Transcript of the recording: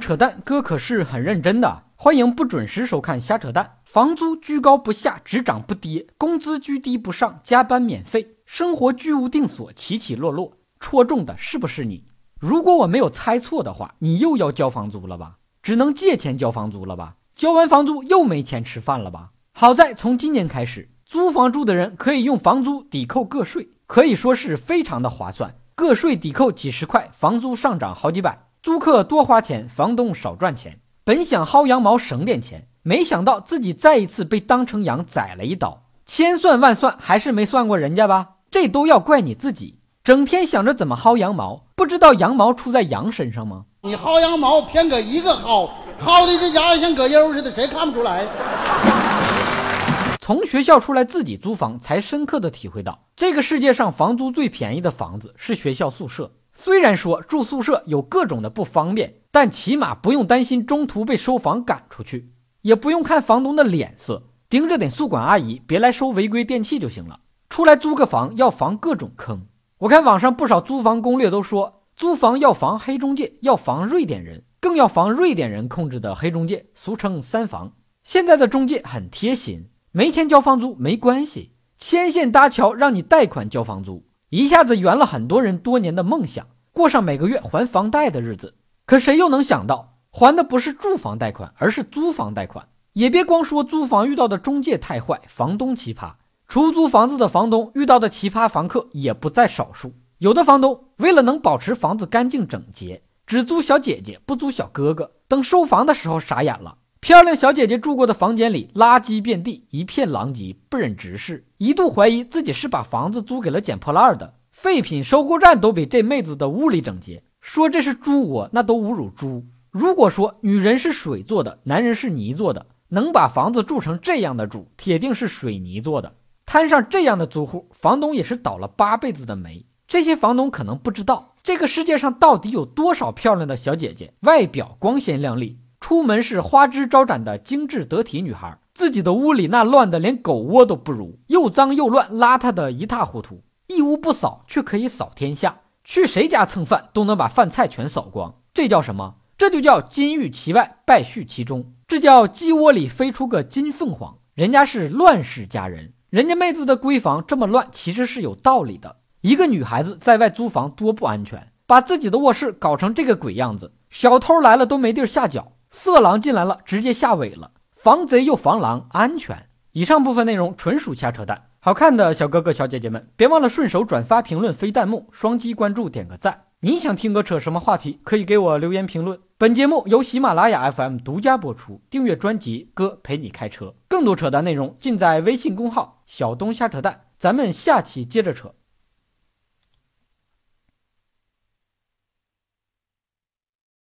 扯淡，哥可是很认真的。欢迎不准时收看瞎扯淡。房租居高不下，只涨不跌；工资居低不上，加班免费；生活居无定所，起起落落。戳中的是不是你？如果我没有猜错的话，你又要交房租了吧？只能借钱交房租了吧？交完房租又没钱吃饭了吧？好在从今年开始，租房住的人可以用房租抵扣个税，可以说是非常的划算。个税抵扣几十块，房租上涨好几百。租客多花钱，房东少赚钱。本想薅羊毛省点钱，没想到自己再一次被当成羊宰了一刀。千算万算，还是没算过人家吧？这都要怪你自己，整天想着怎么薅羊毛，不知道羊毛出在羊身上吗？你薅羊毛偏搁一个薅，薅的这家伙像葛优似的，谁看不出来？从学校出来自己租房，才深刻的体会到，这个世界上房租最便宜的房子是学校宿舍。虽然说住宿舍有各种的不方便，但起码不用担心中途被收房赶出去，也不用看房东的脸色，盯着点宿管阿姨别来收违规电器就行了。出来租个房要防各种坑，我看网上不少租房攻略都说，租房要防黑中介，要防瑞典人，更要防瑞典人控制的黑中介，俗称三房。现在的中介很贴心，没钱交房租没关系，牵线搭桥让你贷款交房租。一下子圆了很多人多年的梦想，过上每个月还房贷的日子。可谁又能想到，还的不是住房贷款，而是租房贷款？也别光说租房遇到的中介太坏，房东奇葩，出租房子的房东遇到的奇葩房客也不在少数。有的房东为了能保持房子干净整洁，只租小姐姐，不租小哥哥。等收房的时候傻眼了。漂亮小姐姐住过的房间里，垃圾遍地，一片狼藉，不忍直视，一度怀疑自己是把房子租给了捡破烂的。废品收购站都比这妹子的屋里整洁，说这是猪窝，那都侮辱猪。如果说女人是水做的，男人是泥做的，能把房子住成这样的主，铁定是水泥做的。摊上这样的租户，房东也是倒了八辈子的霉。这些房东可能不知道，这个世界上到底有多少漂亮的小姐姐，外表光鲜亮丽。出门是花枝招展的精致得体女孩，自己的屋里那乱的连狗窝都不如，又脏又乱，邋遢的一塌糊涂。一屋不扫，却可以扫天下。去谁家蹭饭，都能把饭菜全扫光。这叫什么？这就叫金玉其外，败絮其中。这叫鸡窝里飞出个金凤凰。人家是乱世佳人，人家妹子的闺房这么乱，其实是有道理的。一个女孩子在外租房多不安全，把自己的卧室搞成这个鬼样子，小偷来了都没地儿下脚。色狼进来了，直接吓萎了。防贼又防狼，安全。以上部分内容纯属瞎扯淡。好看的小哥哥小姐姐们，别忘了顺手转发、评论、飞弹幕、双击关注、点个赞。你想听哥扯什么话题，可以给我留言评论。本节目由喜马拉雅 FM 独家播出。订阅专辑，哥陪你开车。更多扯淡内容尽在微信公号“小东瞎扯淡”。咱们下期接着扯。